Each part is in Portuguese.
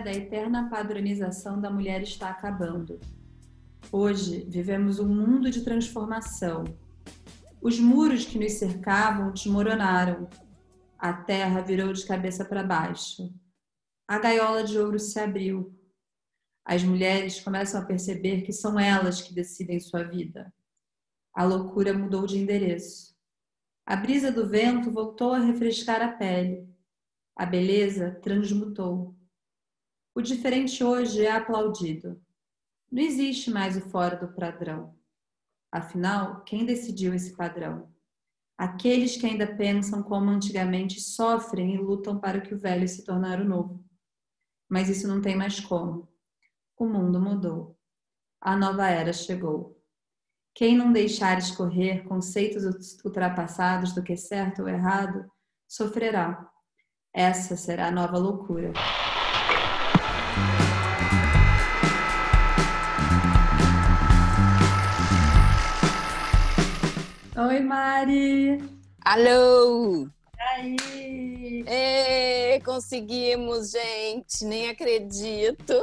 da eterna padronização da mulher está acabando. Hoje vivemos um mundo de transformação. Os muros que nos cercavam desmoronaram. A terra virou de cabeça para baixo. A gaiola de ouro se abriu. As mulheres começam a perceber que são elas que decidem sua vida. A loucura mudou de endereço. A brisa do vento voltou a refrescar a pele. A beleza transmutou. O diferente hoje é aplaudido. Não existe mais o fora do padrão. Afinal, quem decidiu esse padrão? Aqueles que ainda pensam como antigamente sofrem e lutam para que o velho se tornar o novo. Mas isso não tem mais como. O mundo mudou. A nova era chegou. Quem não deixar escorrer conceitos ultrapassados do que é certo ou errado, sofrerá. Essa será a nova loucura. Oi, Mari! Alô! E aí? Conseguimos, gente! Nem acredito!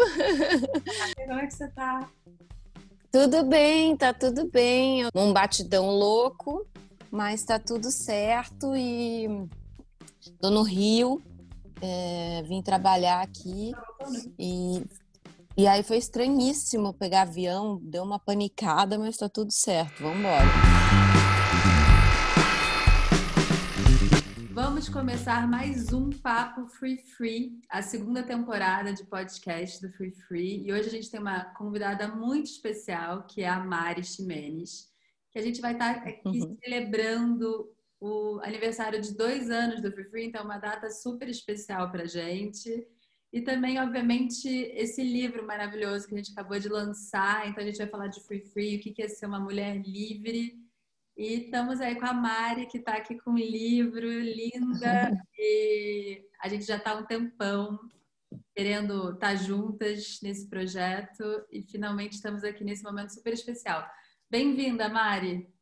Como é que você tá? Tudo bem, tá tudo bem. Um batidão louco, mas tá tudo certo e tô no Rio, é, vim trabalhar aqui e, e aí foi estranhíssimo pegar avião, deu uma panicada, mas tá tudo certo, vamos embora. Vamos começar mais um Papo Free Free, a segunda temporada de podcast do Free Free. E hoje a gente tem uma convidada muito especial, que é a Mari Ximenes, que a gente vai estar aqui uhum. celebrando o aniversário de dois anos do Free Free, então é uma data super especial para gente. E também, obviamente, esse livro maravilhoso que a gente acabou de lançar. Então a gente vai falar de Free Free, o que é ser uma mulher livre e estamos aí com a Mari, que está aqui com um livro linda. e a gente já está um tempão querendo estar tá juntas nesse projeto. E finalmente estamos aqui nesse momento super especial. Bem-vinda, Mari!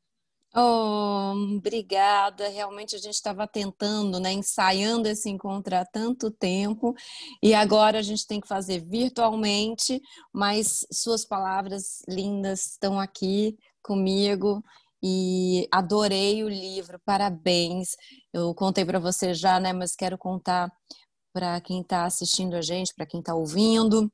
Oh, obrigada. Realmente a gente estava tentando, né, ensaiando esse encontro há tanto tempo e agora a gente tem que fazer virtualmente, mas suas palavras lindas estão aqui comigo e adorei o livro, parabéns. Eu contei para você já, né, mas quero contar para quem está assistindo a gente, para quem está ouvindo,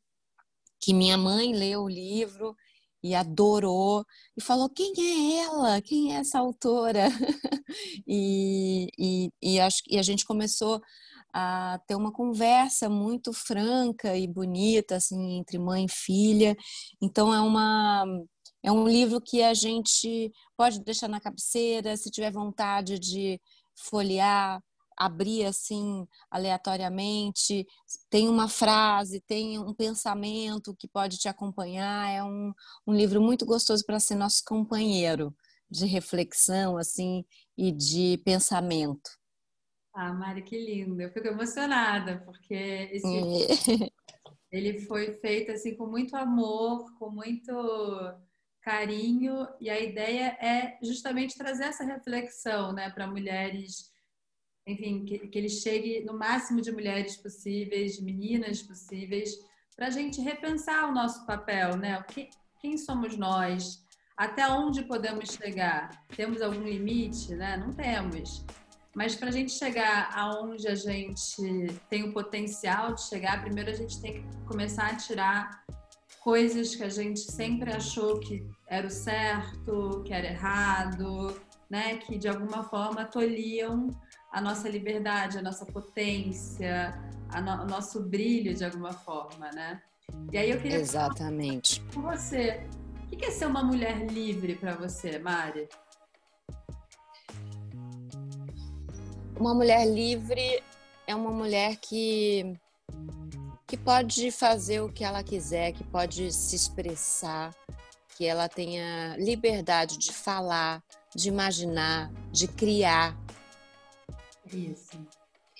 que minha mãe leu o livro e adorou e falou quem é ela, quem é essa autora? E, e, e, acho, e a gente começou a ter uma conversa muito franca e bonita assim entre mãe e filha. Então é uma é um livro que a gente pode deixar na cabeceira, se tiver vontade de folhear, abrir assim aleatoriamente, tem uma frase, tem um pensamento que pode te acompanhar. É um, um livro muito gostoso para ser nosso companheiro de reflexão assim e de pensamento. Ah, Mari, que lindo! Eu fico emocionada porque esse é. ele foi feito assim com muito amor, com muito carinho, e a ideia é justamente trazer essa reflexão né, para mulheres, enfim, que, que ele chegue no máximo de mulheres possíveis, de meninas possíveis, para a gente repensar o nosso papel, né? Que, quem somos nós? Até onde podemos chegar? Temos algum limite? Né? Não temos. Mas para a gente chegar aonde a gente tem o potencial de chegar, primeiro a gente tem que começar a tirar coisas que a gente sempre achou que era o certo, que era errado, né? Que de alguma forma tolhiam a nossa liberdade, a nossa potência, no, o nosso brilho de alguma forma, né? E aí eu queria exatamente com você, o que é ser uma mulher livre para você, Mari? Uma mulher livre é uma mulher que que pode fazer o que ela quiser, que pode se expressar, que ela tenha liberdade de falar, de imaginar, de criar. Isso.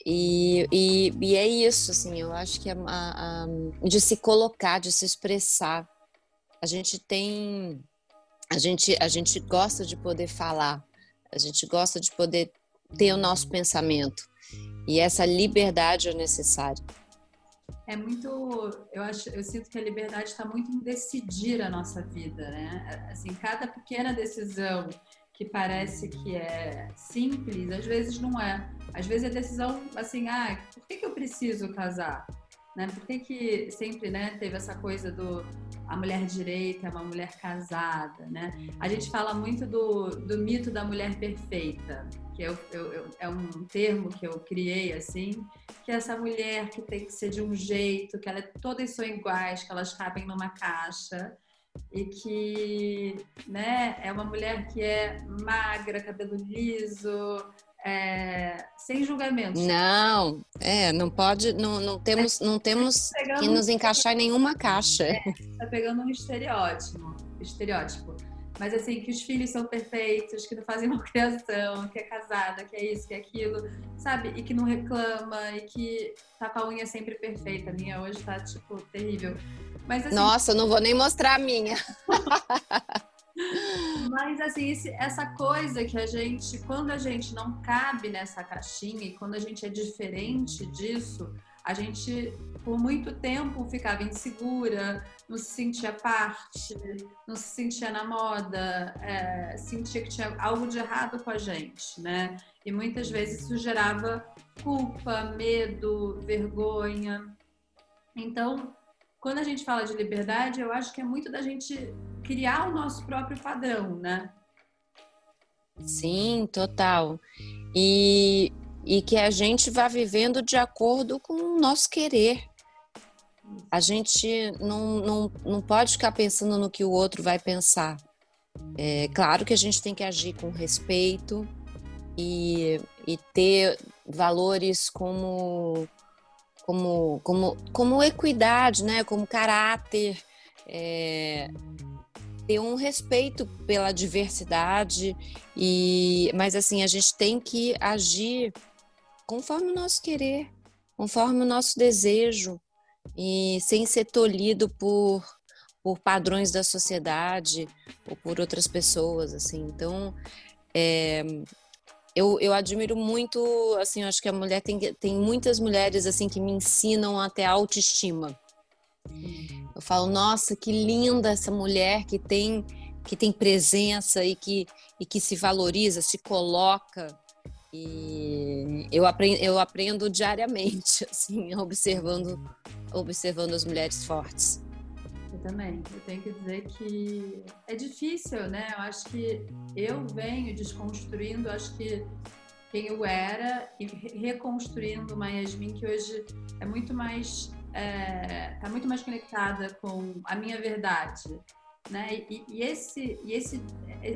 E, e, e é isso, assim, eu acho que a, a, de se colocar, de se expressar. A gente tem. A gente, a gente gosta de poder falar, a gente gosta de poder ter o nosso pensamento. E essa liberdade é necessária. é muito, eu acho, eu sinto que a liberdade está muito em decidir a nossa vida, né? Assim, cada pequena decisão que parece que é simples, às vezes não é. Às vezes a decisão, assim, ah, por que, que eu preciso casar? Né? Por que, que sempre né, teve essa coisa do a mulher direita é uma mulher casada, né? A gente fala muito do, do mito da mulher perfeita, que eu, eu, eu, é um termo que eu criei assim, que é essa mulher que tem que ser de um jeito, que ela, é, todas são iguais, que elas cabem numa caixa e que né, é uma mulher que é magra, cabelo liso, é, sem julgamento. Não, é, não pode, não, não temos, não temos tá que nos encaixar em nenhuma caixa. É, tá pegando um estereótipo, estereótipo. Mas assim, que os filhos são perfeitos, que não fazem uma criação, que é casada, que é isso, que é aquilo, sabe? E que não reclama, e que tá com a unha sempre perfeita. A minha hoje tá, tipo, terrível. Mas, assim, Nossa, eu não vou nem mostrar a minha. Mas assim, esse, essa coisa que a gente, quando a gente não cabe nessa caixinha e quando a gente é diferente disso, a gente por muito tempo ficava insegura, não se sentia parte, não se sentia na moda, é, sentia que tinha algo de errado com a gente, né? E muitas vezes isso gerava culpa, medo, vergonha. Então, quando a gente fala de liberdade, eu acho que é muito da gente criar o nosso próprio padrão, né? Sim, total. E, e que a gente vá vivendo de acordo com o nosso querer. A gente não, não, não pode ficar pensando no que o outro vai pensar. É claro que a gente tem que agir com respeito e, e ter valores como como, como, como equidade, né? como caráter, é, ter um respeito pela diversidade, e, mas assim, a gente tem que agir conforme o nosso querer, conforme o nosso desejo, e sem ser tolhido por, por padrões da sociedade ou por outras pessoas, assim. Então, é, eu, eu admiro muito, assim, acho que a mulher tem, tem muitas mulheres, assim, que me ensinam até autoestima. Eu falo, nossa, que linda essa mulher que tem que tem presença e que, e que se valoriza, se coloca. E eu aprendo, eu aprendo diariamente, assim, observando, observando as mulheres fortes. Eu também. Eu tenho que dizer que é difícil, né? Eu acho que eu venho desconstruindo, acho que quem eu era e reconstruindo uma Yasmin que hoje é muito mais está é, muito mais conectada com a minha verdade, né? E, e, esse e esse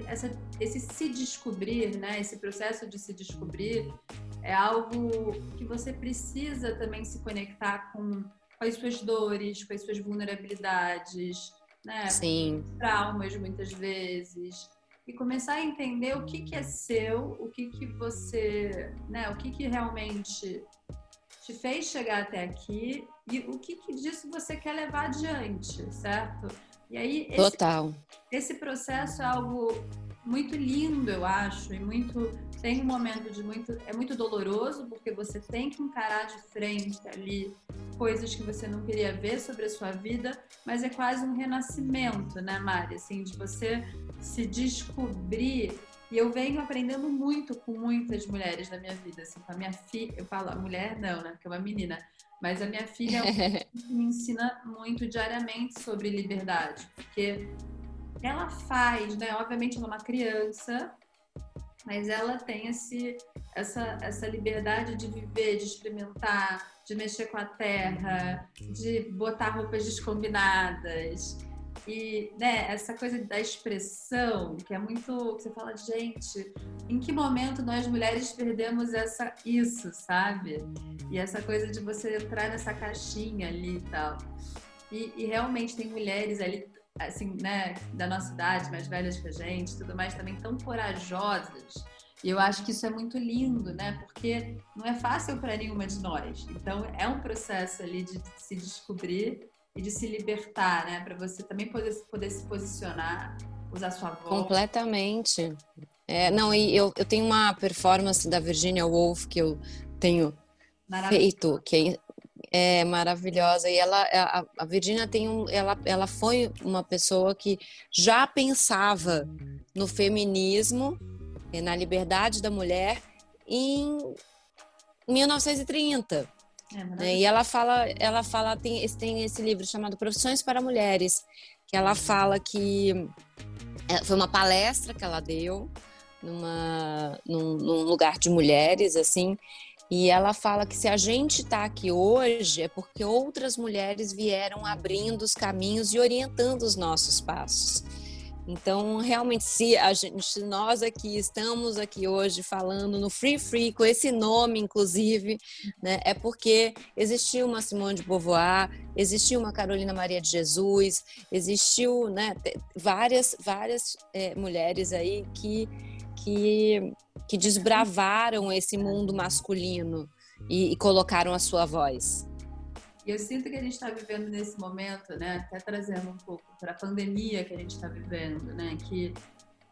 essa, esse se descobrir, né? Esse processo de se descobrir é algo que você precisa também se conectar com com as suas dores, com as suas vulnerabilidades, né? Sim. Traumas muitas vezes e começar a entender o que, que é seu, o que que você, né? O que que realmente te fez chegar até aqui e o que, que disso você quer levar adiante, certo? E aí esse, Total. esse processo é algo muito lindo, eu acho, e muito tem um momento de muito é muito doloroso porque você tem que encarar de frente ali coisas que você não queria ver sobre a sua vida, mas é quase um renascimento, né, Mari? Assim, de você se descobrir. E eu venho aprendendo muito com muitas mulheres da minha vida, assim, com a minha filha, eu falo, mulher não, né, porque é uma menina, mas a minha filha é me ensina muito diariamente sobre liberdade, porque ela faz, né? Obviamente ela é uma criança, mas ela tem esse, essa, essa liberdade de viver, de experimentar, de mexer com a terra, de botar roupas descombinadas. E né, essa coisa da expressão, que é muito. que você fala, gente, em que momento nós mulheres perdemos essa, isso, sabe? E essa coisa de você entrar nessa caixinha ali e tal. E, e realmente tem mulheres ali assim, né, da nossa idade, mais velhas que a gente, tudo mais, também tão corajosas. E eu acho que isso é muito lindo, né? Porque não é fácil para nenhuma de nós. Então é um processo ali de se descobrir e de se libertar, né? Para você também poder, poder se posicionar, usar sua voz. Completamente. É, não, e eu, eu tenho uma performance da Virginia Woolf que eu tenho feito, que é é maravilhosa. E ela, a, a Virginia tem um, ela, ela foi uma pessoa que já pensava no feminismo, na liberdade da mulher em 1930. É né? E ela fala, ela fala, tem, tem esse livro chamado Profissões para Mulheres, que ela fala que é, foi uma palestra que ela deu numa, num, num lugar de mulheres, assim, e ela fala que se a gente está aqui hoje é porque outras mulheres vieram abrindo os caminhos e orientando os nossos passos. Então, realmente, se a gente, nós aqui estamos aqui hoje falando no Free Free, com esse nome, inclusive, né, é porque existiu uma Simone de Beauvoir, existiu uma Carolina Maria de Jesus, existiu né, várias, várias é, mulheres aí que, que, que desbravaram esse mundo masculino e, e colocaram a sua voz. E eu sinto que a gente está vivendo nesse momento, né, até trazendo um pouco para a pandemia que a gente está vivendo, né, que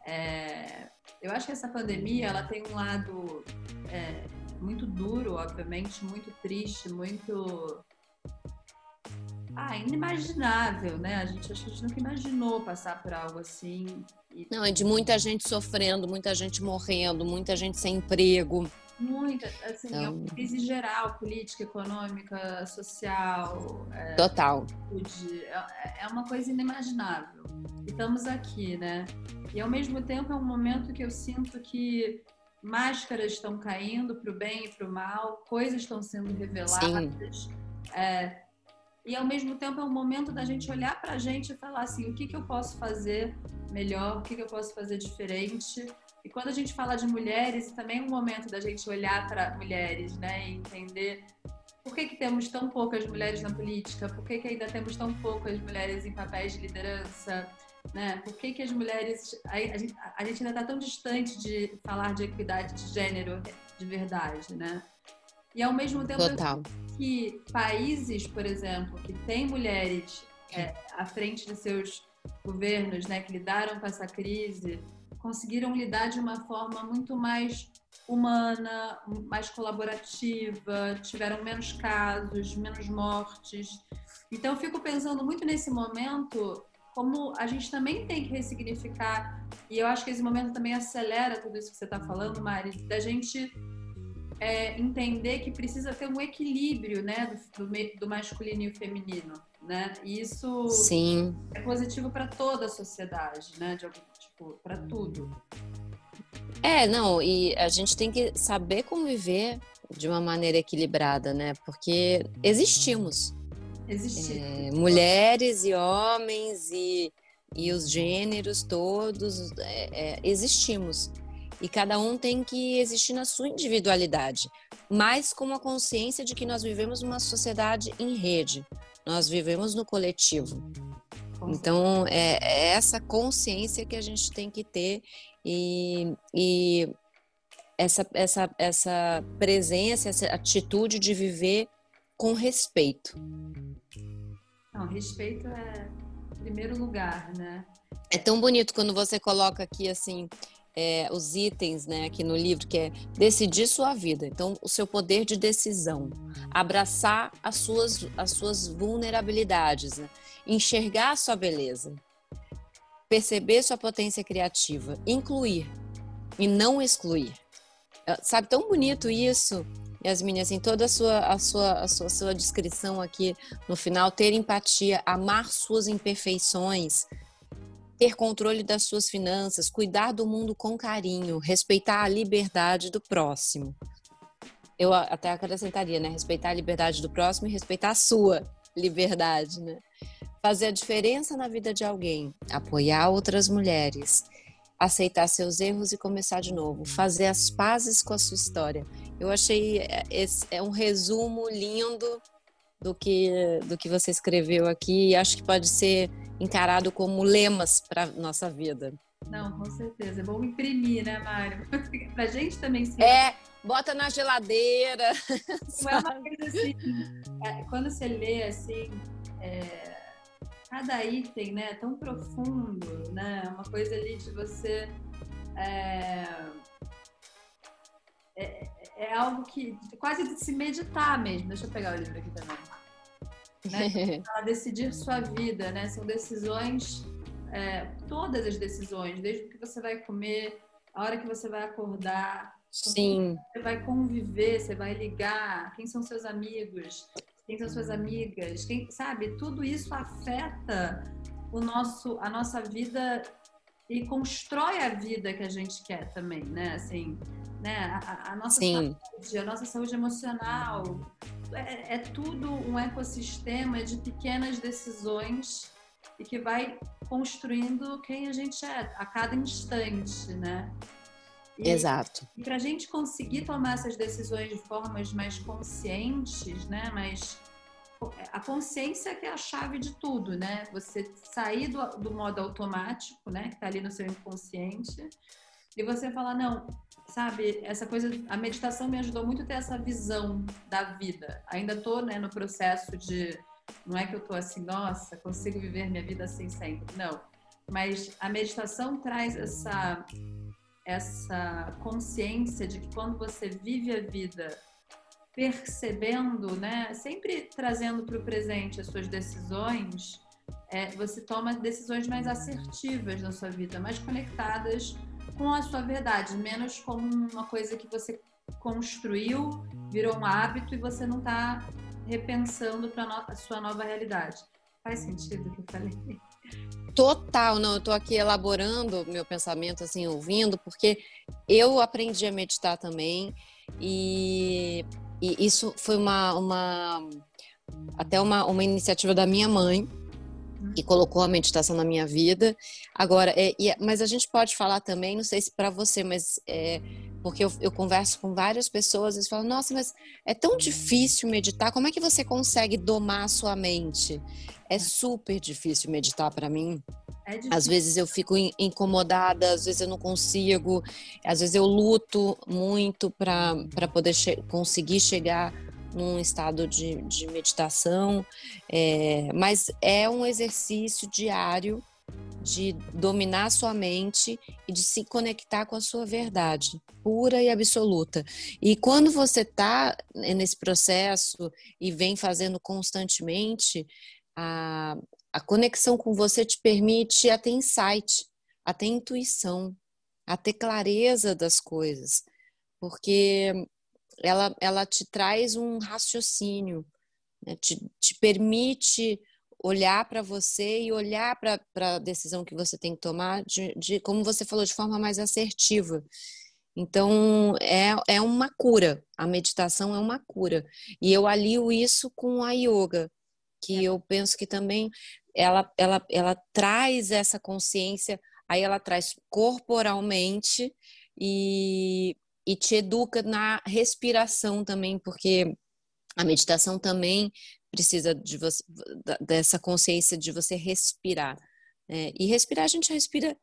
é, eu acho que essa pandemia ela tem um lado é, muito duro, obviamente, muito triste, muito ah, inimaginável, né? A gente acho que a gente nunca imaginou passar por algo assim. E... Não, é de muita gente sofrendo, muita gente morrendo, muita gente sem emprego. Muita, assim, então... é uma crise geral, política, econômica, social. É, Total. É, é uma coisa inimaginável. E estamos aqui, né? E ao mesmo tempo é um momento que eu sinto que máscaras estão caindo para o bem e para o mal, coisas estão sendo reveladas. É, e ao mesmo tempo é um momento da gente olhar para a gente e falar assim: o que, que eu posso fazer melhor, o que, que eu posso fazer diferente e quando a gente fala de mulheres, também é um momento da gente olhar para mulheres, né, e entender por que, que temos tão poucas mulheres na política, por que, que ainda temos tão poucas mulheres em papéis de liderança, né? Por que, que as mulheres. A, a, gente, a gente, ainda está tão distante de falar de equidade de gênero de verdade, né? E ao mesmo tempo Total. que países, por exemplo, que têm mulheres é, à frente de seus governos, né, que lidaram com essa crise, conseguiram lidar de uma forma muito mais humana, mais colaborativa, tiveram menos casos, menos mortes. Então, eu fico pensando muito nesse momento como a gente também tem que ressignificar, e eu acho que esse momento também acelera tudo isso que você está falando, Mari, da gente é, entender que precisa ter um equilíbrio né, do, do, do masculino e o feminino. Né? E isso Sim. é positivo para toda a sociedade, né? De algum tipo, para tudo. É, não, e a gente tem que saber conviver de uma maneira equilibrada, né? Porque existimos. Existimos. É, mulheres e homens e, e os gêneros todos é, é, existimos. E cada um tem que existir na sua individualidade, mas com a consciência de que nós vivemos uma sociedade em rede, nós vivemos no coletivo. Então, é, é, essa consciência que a gente tem que ter e, e essa, essa, essa presença, essa atitude de viver com respeito. Não, respeito é primeiro lugar, né? É tão bonito quando você coloca aqui assim é, os itens né, aqui no livro, que é decidir sua vida. Então, o seu poder de decisão, abraçar as suas, as suas vulnerabilidades, né? enxergar a sua beleza, perceber sua potência criativa, incluir e não excluir. É, sabe, tão bonito isso, Yasmin, assim, toda a sua, a sua, a sua, a sua descrição aqui no final, ter empatia, amar suas imperfeições, ter controle das suas finanças, cuidar do mundo com carinho, respeitar a liberdade do próximo. Eu até acrescentaria, né? Respeitar a liberdade do próximo e respeitar a sua liberdade, né? Fazer a diferença na vida de alguém, apoiar outras mulheres, aceitar seus erros e começar de novo, fazer as pazes com a sua história. Eu achei é, esse é um resumo lindo do que do que você escreveu aqui acho que pode ser encarado como lemas para nossa vida. Não, com certeza. É bom imprimir, né, Mário? pra gente também se. É, bota na geladeira. Não é uma coisa assim. É, quando você lê assim, é, cada item, né, é tão profundo, né? Uma coisa ali de você. É, é, é algo que quase de se meditar mesmo. Deixa eu pegar o livro aqui também. Né? decidir sua vida, né? São decisões, é, todas as decisões, desde o que você vai comer, a hora que você vai acordar, Sim. Você vai conviver, você vai ligar, quem são seus amigos, quem são suas amigas, quem, sabe? Tudo isso afeta o nosso, a nossa vida e constrói a vida que a gente quer também, né? Assim, né? A, a nossa Sim. saúde, a nossa saúde emocional, é, é tudo um ecossistema de pequenas decisões e que vai construindo quem a gente é a cada instante, né? E, Exato. E para a gente conseguir tomar essas decisões de formas mais conscientes, né? Mas a consciência que é a chave de tudo, né? Você sair do, do modo automático, né? Que está ali no seu inconsciente, e você falar, não, sabe, essa coisa, a meditação me ajudou muito a ter essa visão da vida. Ainda tô, né, no processo de, não é que eu tô assim, nossa, consigo viver minha vida assim sempre. Não. Mas a meditação traz essa essa consciência de que quando você vive a vida percebendo, né, sempre trazendo para o presente as suas decisões, é, você toma decisões mais assertivas na sua vida, mais conectadas com a sua verdade, menos como uma coisa que você construiu, virou um hábito e você não está repensando para a sua nova realidade. Faz sentido o que eu falei? Total, não, eu tô aqui elaborando meu pensamento, assim, ouvindo, porque eu aprendi a meditar também e, e isso foi uma, uma até uma, uma iniciativa da minha mãe, que colocou a meditação na minha vida. Agora, é, é, mas a gente pode falar também, não sei se para você, mas é, porque eu, eu, converso com várias pessoas, eles falam: Nossa, mas é tão difícil meditar, como é que você consegue domar a sua mente? É super difícil meditar para mim. É às vezes eu fico incomodada, às vezes eu não consigo, às vezes eu luto muito para poder che conseguir chegar num estado de, de meditação, é, mas é um exercício diário de dominar sua mente e de se conectar com a sua verdade pura e absoluta. E quando você está nesse processo e vem fazendo constantemente, a, a conexão com você te permite a ter insight, a ter intuição, a ter clareza das coisas, porque ela, ela te traz um raciocínio, né? te, te permite olhar para você e olhar para a decisão que você tem que tomar, de, de, como você falou, de forma mais assertiva. Então, é, é uma cura, a meditação é uma cura. E eu alio isso com a yoga, que é. eu penso que também ela, ela, ela traz essa consciência, aí ela traz corporalmente e, e te educa na respiração também, porque a meditação também precisa de você, dessa consciência de você respirar. Né? E respirar, a gente respira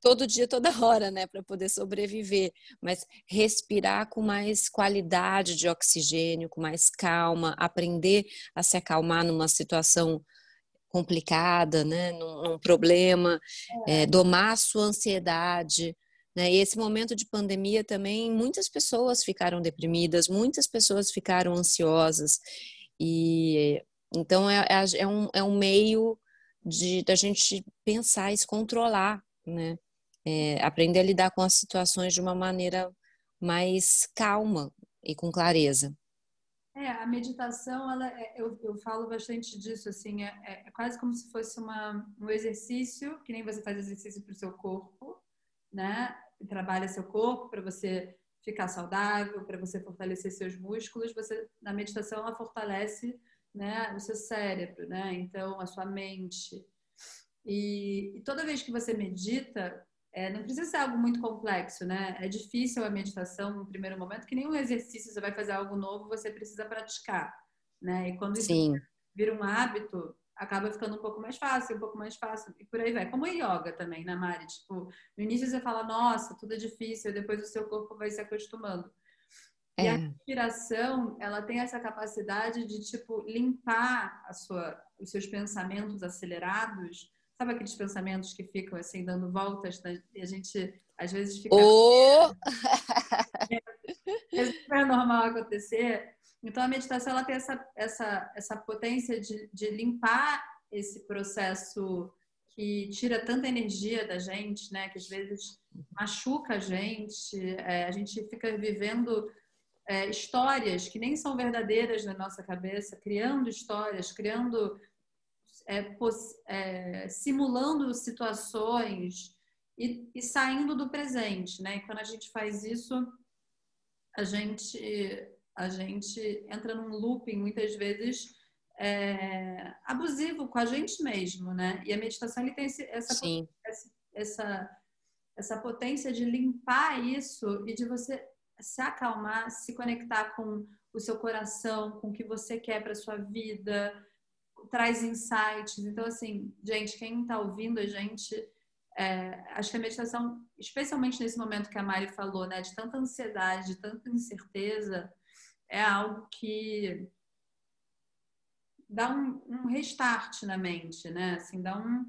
todo dia, toda hora, né, para poder sobreviver. Mas respirar com mais qualidade de oxigênio, com mais calma, aprender a se acalmar numa situação complicada, né, num, num problema, é. É, domar a sua ansiedade, né? E esse momento de pandemia também, muitas pessoas ficaram deprimidas, muitas pessoas ficaram ansiosas. E então é, é, é um, é um meio de da gente pensar e se controlar, né? É, aprender a lidar com as situações de uma maneira mais calma e com clareza. É, a meditação, ela, é, eu, eu falo bastante disso, assim, é, é, quase como se fosse uma, um exercício, que nem você faz exercício para o seu corpo, né? Trabalha seu corpo para você ficar saudável, para você fortalecer seus músculos, você na meditação ela fortalece, né, o seu cérebro, né? Então a sua mente. E, e toda vez que você medita, é, não precisa ser algo muito complexo, né? É difícil a meditação no primeiro momento, que nenhum exercício você vai fazer algo novo, você precisa praticar, né? E quando isso Sim. vira um hábito, acaba ficando um pouco mais fácil, um pouco mais fácil, e por aí vai. Como yoga também, né, Mari? Tipo, no início você fala, nossa, tudo é difícil, depois o seu corpo vai se acostumando. É. E a respiração, ela tem essa capacidade de, tipo, limpar a sua, os seus pensamentos acelerados. Sabe aqueles pensamentos que ficam, assim, dando voltas, né? e a gente, às vezes, fica... Oh! é super normal acontecer. Então, a meditação ela tem essa, essa, essa potência de, de limpar esse processo que tira tanta energia da gente, né? Que às vezes machuca a gente, é, a gente fica vivendo é, histórias que nem são verdadeiras na nossa cabeça, criando histórias, criando, é, é, simulando situações e, e, saindo do presente, né? E quando a gente faz isso, a gente a gente entra num looping muitas vezes é, abusivo com a gente mesmo, né? E a meditação ele tem esse, essa, essa, essa essa potência de limpar isso e de você se acalmar, se conectar com o seu coração, com o que você quer para sua vida, traz insights. Então, assim, gente, quem está ouvindo a gente, é, acho que a meditação, especialmente nesse momento que a Mari falou, né, de tanta ansiedade, de tanta incerteza, é algo que dá um, um restart na mente, né? Assim, dá um,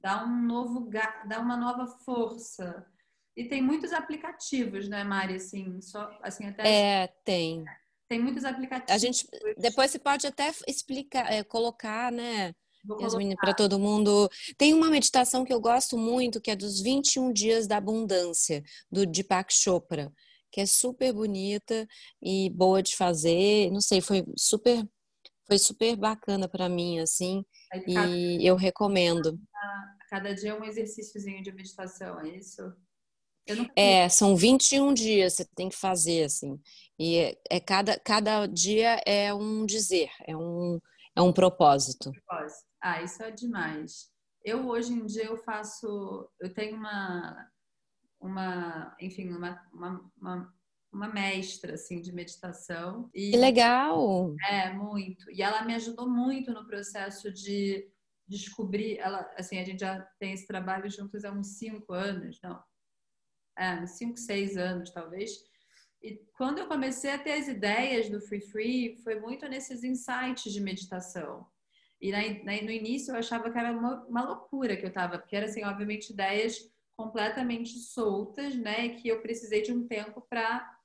dá um novo, dá uma nova força. E tem muitos aplicativos, né, Mari? Assim, só, assim até. É, tem. Tem muitos aplicativos. A gente, depois você pode até explicar, é, colocar, né? para todo mundo. Tem uma meditação que eu gosto muito, que é dos 21 dias da abundância, do Deepak Chopra, que é super bonita e boa de fazer. Não sei, foi super foi super bacana para mim assim, e eu recomendo. Cada dia é um exercíciozinho de meditação, é isso? É, são 21 dias você tem que fazer, assim. E é, é, cada, cada dia é um dizer, é um, é um propósito. Ah, isso é demais. Eu, hoje em dia, eu faço... Eu tenho uma... uma enfim, uma, uma, uma, uma mestra, assim, de meditação. E, que legal! É, muito. E ela me ajudou muito no processo de descobrir, ela, assim, a gente já tem esse trabalho juntos há uns cinco anos, não, é, uns cinco, seis anos, talvez. E quando eu comecei a ter as ideias do Free Free, foi muito nesses insights de meditação. E na, na, no início eu achava que era uma, uma loucura que eu estava, porque era assim, obviamente, ideias completamente soltas, né? Que eu precisei de um tempo para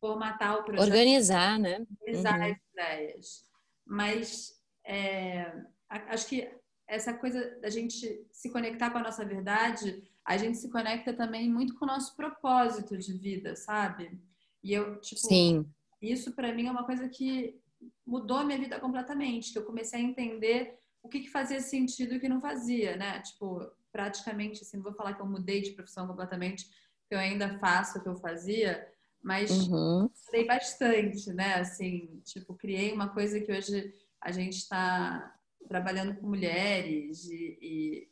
formatar o projeto. Organizar, né? Organizar uhum. as ideias. Mas é, acho que essa coisa da gente se conectar com a nossa verdade, a gente se conecta também muito com o nosso propósito de vida, sabe? E eu, tipo, Sim. isso para mim é uma coisa que mudou a minha vida completamente, que eu comecei a entender o que, que fazia sentido e o que não fazia, né? Tipo, praticamente, assim, não vou falar que eu mudei de profissão completamente, que eu ainda faço o que eu fazia, mas uhum. mudei bastante, né? Assim, tipo, criei uma coisa que hoje a gente está trabalhando com mulheres e, e,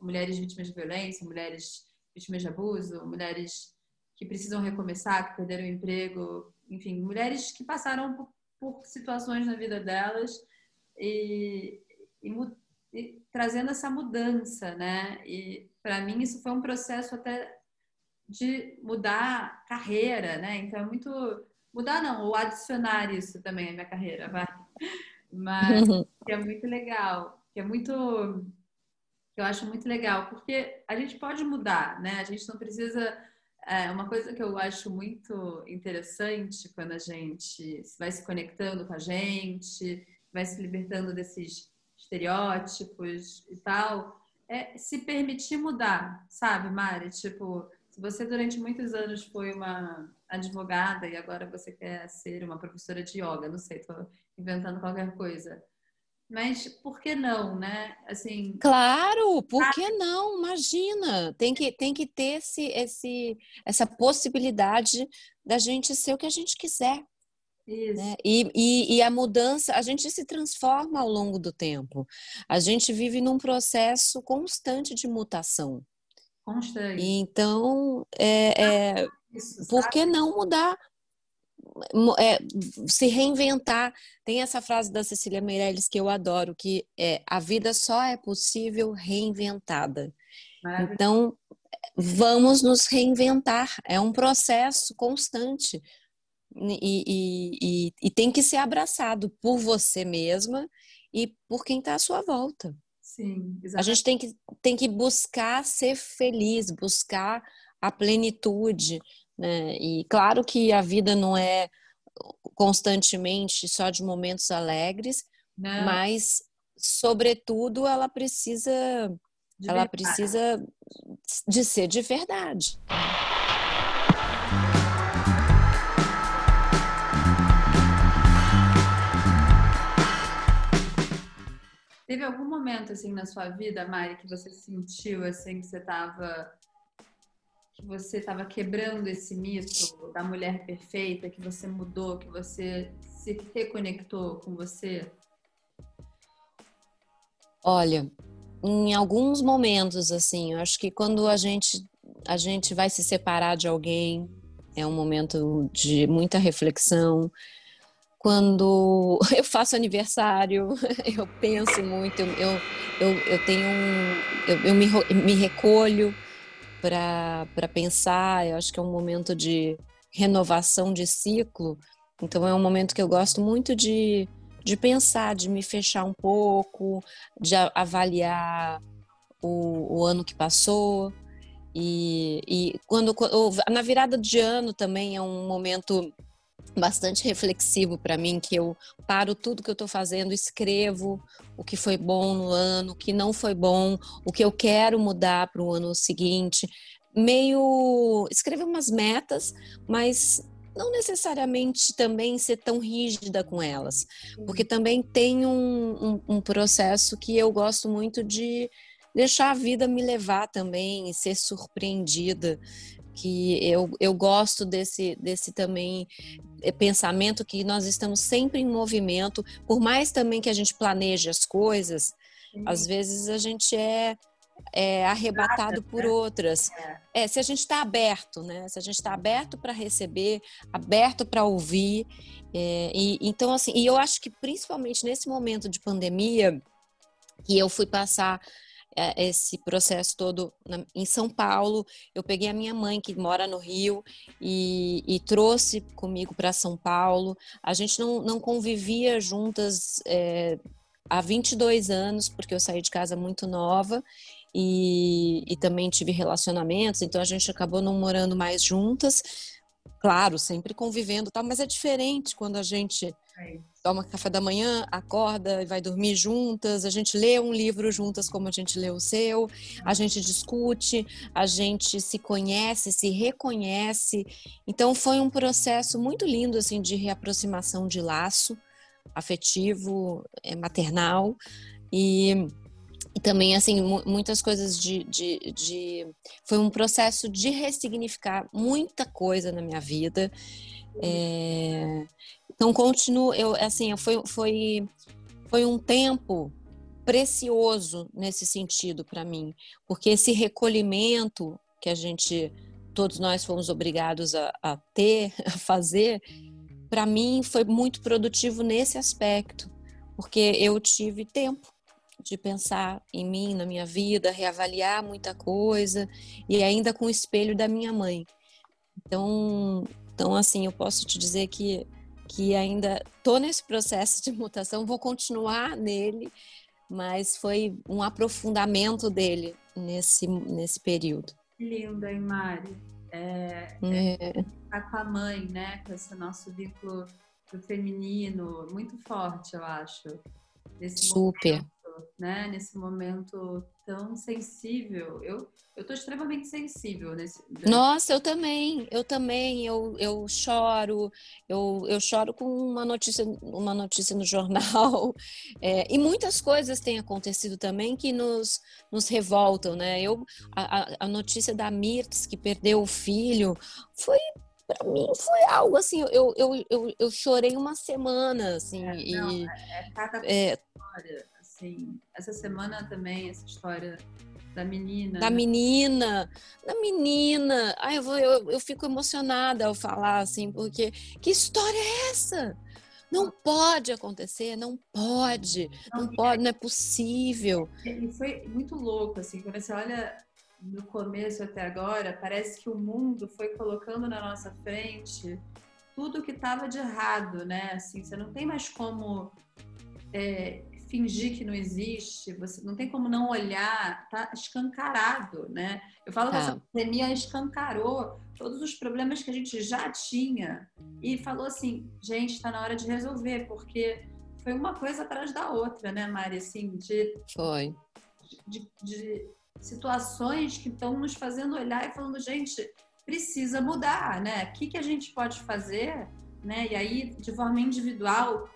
mulheres vítimas de violência, mulheres vítimas de abuso, mulheres que precisam recomeçar, que perderam o emprego, enfim, mulheres que passaram por, por situações na vida delas e, e, e, trazendo essa mudança, né? E para mim isso foi um processo até de mudar carreira, né? Então é muito mudar não, ou adicionar isso também à minha carreira, vai. Mas que é muito legal, que é muito que eu acho muito legal, porque a gente pode mudar, né? A gente não precisa é uma coisa que eu acho muito interessante quando a gente vai se conectando com a gente, vai se libertando desses estereótipos e tal, é se permitir mudar, sabe, Mari? Tipo, se você durante muitos anos foi uma advogada e agora você quer ser uma professora de yoga, não sei, tô inventando qualquer coisa. Mas por que não, né? Assim. Claro, por ah, que não? Imagina, tem que, tem que ter esse, esse, essa possibilidade da gente ser o que a gente quiser. Né? E, e, e, a mudança, a gente se transforma ao longo do tempo. A gente vive num processo constante de mutação. Constante. Então, é, é, Isso, por que não mudar? é, se reinventar. Tem essa frase da Cecília Meirelles que eu adoro, que é a vida só é possível reinventada. Então, vamos nos reinventar. É um processo constante. E, e, e, tem que ser abraçado por você mesma e por quem está à sua volta. Sim, exatamente. A gente tem que, tem que buscar ser feliz, buscar a plenitude, né? E claro que a vida não é constantemente só de momentos alegres, não. mas sobretudo ela precisa de ela verdade. precisa de ser de verdade. Teve algum momento assim na sua vida, Mari, que você sentiu assim que você estava que você estava quebrando esse mito da mulher perfeita, que você mudou, que você se reconectou com você? Olha, em alguns momentos assim, eu acho que quando a gente a gente vai se separar de alguém, é um momento de muita reflexão, quando eu faço aniversário, eu penso muito, eu, eu, eu tenho um, eu, eu me, me recolho para pensar, eu acho que é um momento de renovação de ciclo, então é um momento que eu gosto muito de, de pensar, de me fechar um pouco, de avaliar o, o ano que passou, e, e quando, na virada de ano também é um momento bastante reflexivo para mim, que eu paro tudo que eu estou fazendo, escrevo o que foi bom no ano, o que não foi bom, o que eu quero mudar para o ano seguinte, meio escrever umas metas, mas não necessariamente também ser tão rígida com elas, porque uhum. também tem um, um, um processo que eu gosto muito de deixar a vida me levar também, ser surpreendida que eu, eu gosto desse, desse também eh, pensamento que nós estamos sempre em movimento, por mais também que a gente planeje as coisas, uhum. às vezes a gente é, é arrebatado por né? outras. É. é, se a gente está aberto, né? Se a gente está aberto para receber, aberto para ouvir. É, e, então, assim, e eu acho que principalmente nesse momento de pandemia, que eu fui passar esse processo todo na, em São Paulo. Eu peguei a minha mãe, que mora no Rio, e, e trouxe comigo para São Paulo. A gente não, não convivia juntas é, há 22 anos, porque eu saí de casa muito nova. E, e também tive relacionamentos, então a gente acabou não morando mais juntas, claro, sempre convivendo, tal, mas é diferente quando a gente é toma café da manhã, acorda e vai dormir juntas, a gente lê um livro juntas como a gente lê o seu, a gente discute, a gente se conhece, se reconhece. Então foi um processo muito lindo assim de reaproximação de laço afetivo, é, maternal e e também, assim, muitas coisas de, de, de, Foi um processo de ressignificar muita coisa na minha vida. É, então, continuo, eu, assim, foi, foi, foi um tempo precioso nesse sentido para mim, porque esse recolhimento que a gente, todos nós fomos obrigados a, a ter, a fazer, para mim foi muito produtivo nesse aspecto, porque eu tive tempo de pensar em mim, na minha vida, reavaliar muita coisa e ainda com o espelho da minha mãe. Então, então assim, eu posso te dizer que que ainda estou nesse processo de mutação, vou continuar nele, mas foi um aprofundamento dele nesse, nesse período. Linda, hein, Mari? É, é. Tá com a mãe, né? Com esse nosso vínculo do feminino muito forte, eu acho. Nesse Super. Momento né? Nesse momento tão sensível. Eu eu tô extremamente sensível nesse. Né? Nossa, eu também, eu também, eu, eu choro, eu, eu choro com uma notícia, uma notícia no jornal. É, e muitas coisas têm acontecido também que nos, nos revoltam, né? Eu, a, a notícia da Mirtz, que perdeu o filho, foi para mim foi algo assim, eu, eu, eu, eu chorei uma semana, assim, é, não, e é, é cada é, história assim. Essa semana também, essa história da menina. Da menina, da menina. Ai, eu, vou, eu, eu fico emocionada ao falar, assim, porque que história é essa? Não pode acontecer, não pode, não, não pode, não é possível. E foi muito louco, assim, quando você olha no começo até agora, parece que o mundo foi colocando na nossa frente tudo que estava de errado, né? Assim, você não tem mais como é, fingir que não existe, você não tem como não olhar, tá escancarado, né? Eu falo que essa tá. pandemia escancarou todos os problemas que a gente já tinha e falou assim, gente, está na hora de resolver, porque foi uma coisa atrás da outra, né, Mari? Assim, de, foi. De, de situações que estão nos fazendo olhar e falando, gente, precisa mudar, né? O que, que a gente pode fazer né? E aí, de forma individual,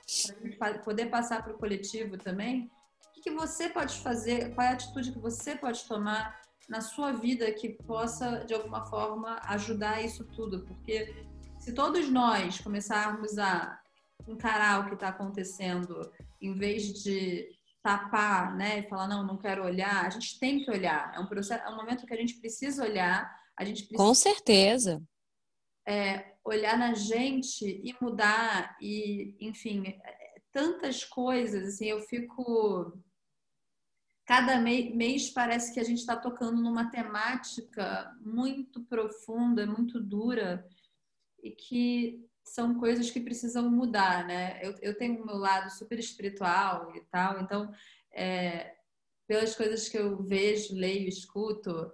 para poder passar para o coletivo também, o que, que você pode fazer? Qual é a atitude que você pode tomar na sua vida que possa, de alguma forma, ajudar isso tudo? Porque se todos nós começarmos a encarar o que está acontecendo, em vez de tapar, né, e falar não, não quero olhar, a gente tem que olhar. É um processo, é um momento que a gente precisa olhar. A gente precisa, Com certeza. É, olhar na gente e mudar e, enfim, tantas coisas, assim, eu fico cada mês parece que a gente está tocando numa temática muito profunda, muito dura e que são coisas que precisam mudar, né? Eu, eu tenho o meu lado super espiritual e tal, então, é, pelas coisas que eu vejo, leio, escuto,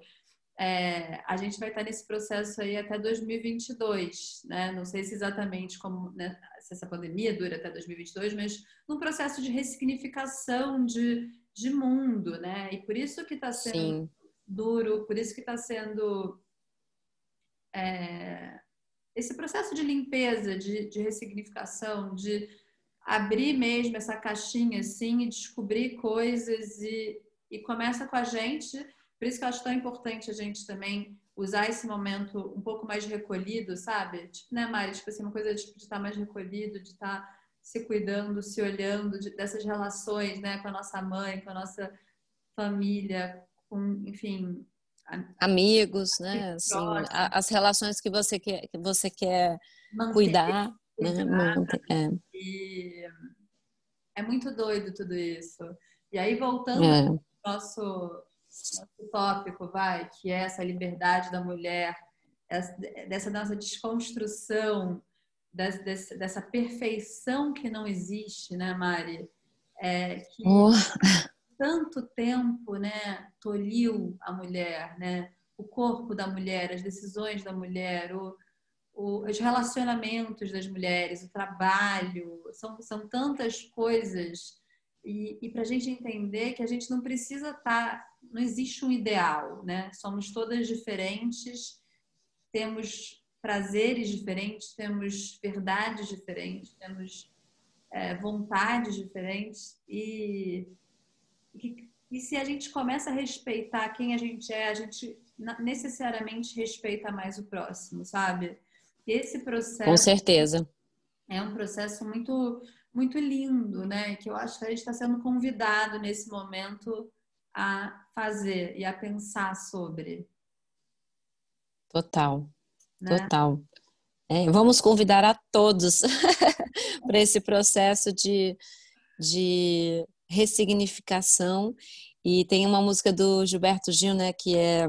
é, a gente vai estar nesse processo aí até 2022, né? Não sei se exatamente como né, se essa pandemia dura até 2022, mas num processo de ressignificação de, de mundo, né? E por isso que está sendo Sim. duro, por isso que está sendo é, esse processo de limpeza, de, de ressignificação, de abrir mesmo essa caixinha assim e descobrir coisas e, e começa com a gente por isso que eu acho tão importante a gente também usar esse momento um pouco mais recolhido, sabe? Tipo, né, Mari? Tipo assim, uma coisa de estar mais recolhido, de estar se cuidando, se olhando, de, dessas relações, né, com a nossa mãe, com a nossa família, com, enfim, amigos, né? Assim, as relações que você quer, que você quer Manter, cuidar, né? Manter, é. E é muito doido tudo isso. E aí voltando é. ao nosso tópico, vai, que é essa liberdade da mulher, dessa nossa desconstrução, dessa, dessa perfeição que não existe, né, Mari? É, que oh. tanto tempo, né, tolhiu a mulher, né? O corpo da mulher, as decisões da mulher, o, o, os relacionamentos das mulheres, o trabalho, são, são tantas coisas e, e para a gente entender que a gente não precisa estar, tá, não existe um ideal, né? Somos todas diferentes, temos prazeres diferentes, temos verdades diferentes, temos é, vontades diferentes e, e, e se a gente começa a respeitar quem a gente é, a gente necessariamente respeita mais o próximo, sabe? Esse processo. Com certeza. É um processo muito muito lindo, né? Que eu acho que a gente está sendo convidado nesse momento a fazer e a pensar sobre. Total, né? total. É, vamos convidar a todos para esse processo de, de ressignificação. E tem uma música do Gilberto Gil, né, que é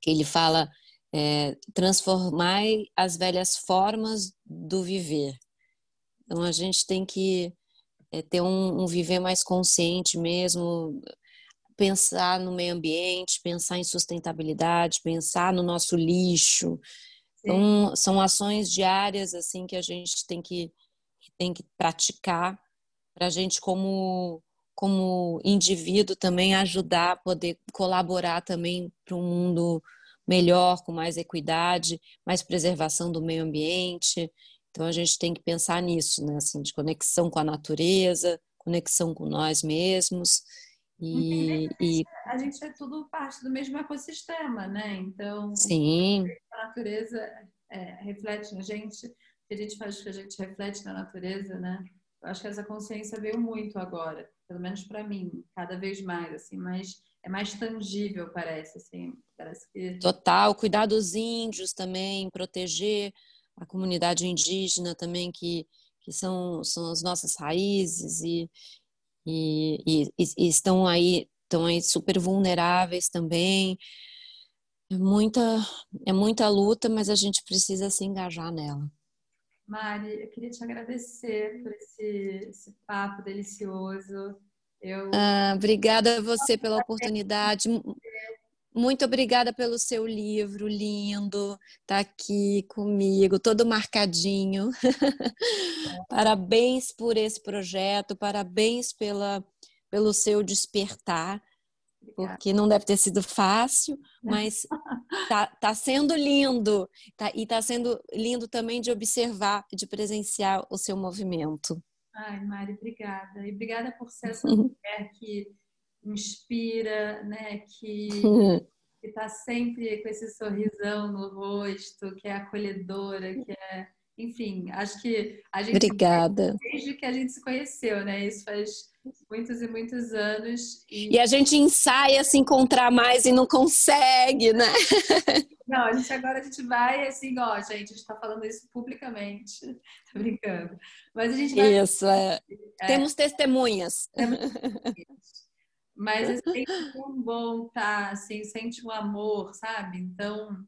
que ele fala é, transformar as velhas formas do viver. Então a gente tem que é, ter um, um viver mais consciente mesmo, pensar no meio ambiente, pensar em sustentabilidade, pensar no nosso lixo. Então, são ações diárias assim que a gente tem que, tem que praticar para a gente como como indivíduo também ajudar a poder colaborar também para um mundo melhor, com mais equidade, mais preservação do meio ambiente. Então a gente tem que pensar nisso, né? Assim, de conexão com a natureza, conexão com nós mesmos. E, e... a gente é tudo parte do mesmo ecossistema, né? Então, Sim. a natureza é, reflete na gente, a gente faz que a gente reflete na natureza, né? Eu acho que essa consciência veio muito agora, pelo menos para mim, cada vez mais, assim, mas é mais tangível, parece, assim, parece que... Total, cuidar dos índios também, proteger a comunidade indígena também, que, que são, são as nossas raízes e, e, e, e estão aí estão aí super vulneráveis também. É muita, é muita luta, mas a gente precisa se engajar nela. Mari, eu queria te agradecer por esse, esse papo delicioso. Eu... Ah, obrigada a você pela oportunidade. Muito obrigada pelo seu livro lindo, tá aqui comigo, todo marcadinho. parabéns por esse projeto, parabéns pela, pelo seu despertar, porque não deve ter sido fácil, mas tá, tá sendo lindo, tá, e tá sendo lindo também de observar, de presenciar o seu movimento. Ai, Mari, obrigada. E obrigada por ser essa mulher que inspira, né? Que está sempre com esse sorrisão no rosto, que é acolhedora, que é, enfim, acho que a gente obrigada desde que a gente se conheceu, né? Isso faz muitos e muitos anos. E, e a gente ensaia se encontrar mais e não consegue, né? Não, a gente agora a gente vai assim, ó, gente, a gente está falando isso publicamente, tô brincando. Mas a gente vai... Isso, é. é. Temos testemunhas. Temos testemunhas. Mas é sempre tão bom tá, assim, sente um amor, sabe? Então,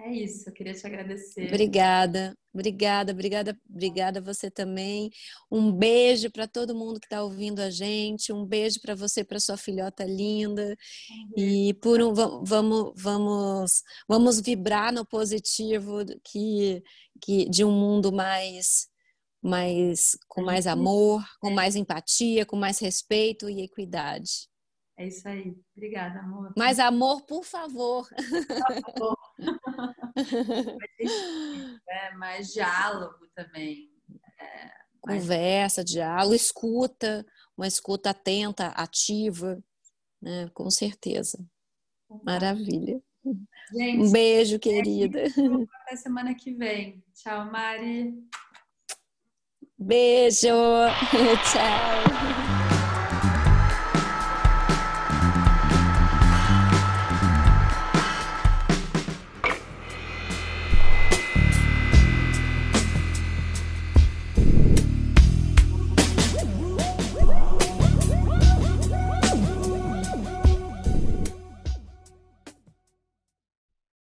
é isso, eu queria te agradecer. Obrigada, obrigada, obrigada, obrigada você também. Um beijo para todo mundo que está ouvindo a gente, um beijo para você, para sua filhota linda. Uhum. E por um, vamos, vamos, vamos vibrar no positivo que, que de um mundo mais mais com mais amor, com mais empatia, com mais respeito e equidade. É isso aí. Obrigada, amor. Mais amor, por favor. Por favor. é, mais diálogo também. É, mais... Conversa, diálogo, escuta, uma escuta atenta, ativa, né? com certeza. Maravilha. Gente, um beijo, querida. Até semana que vem. Tchau, Mari. Beijo. Tchau.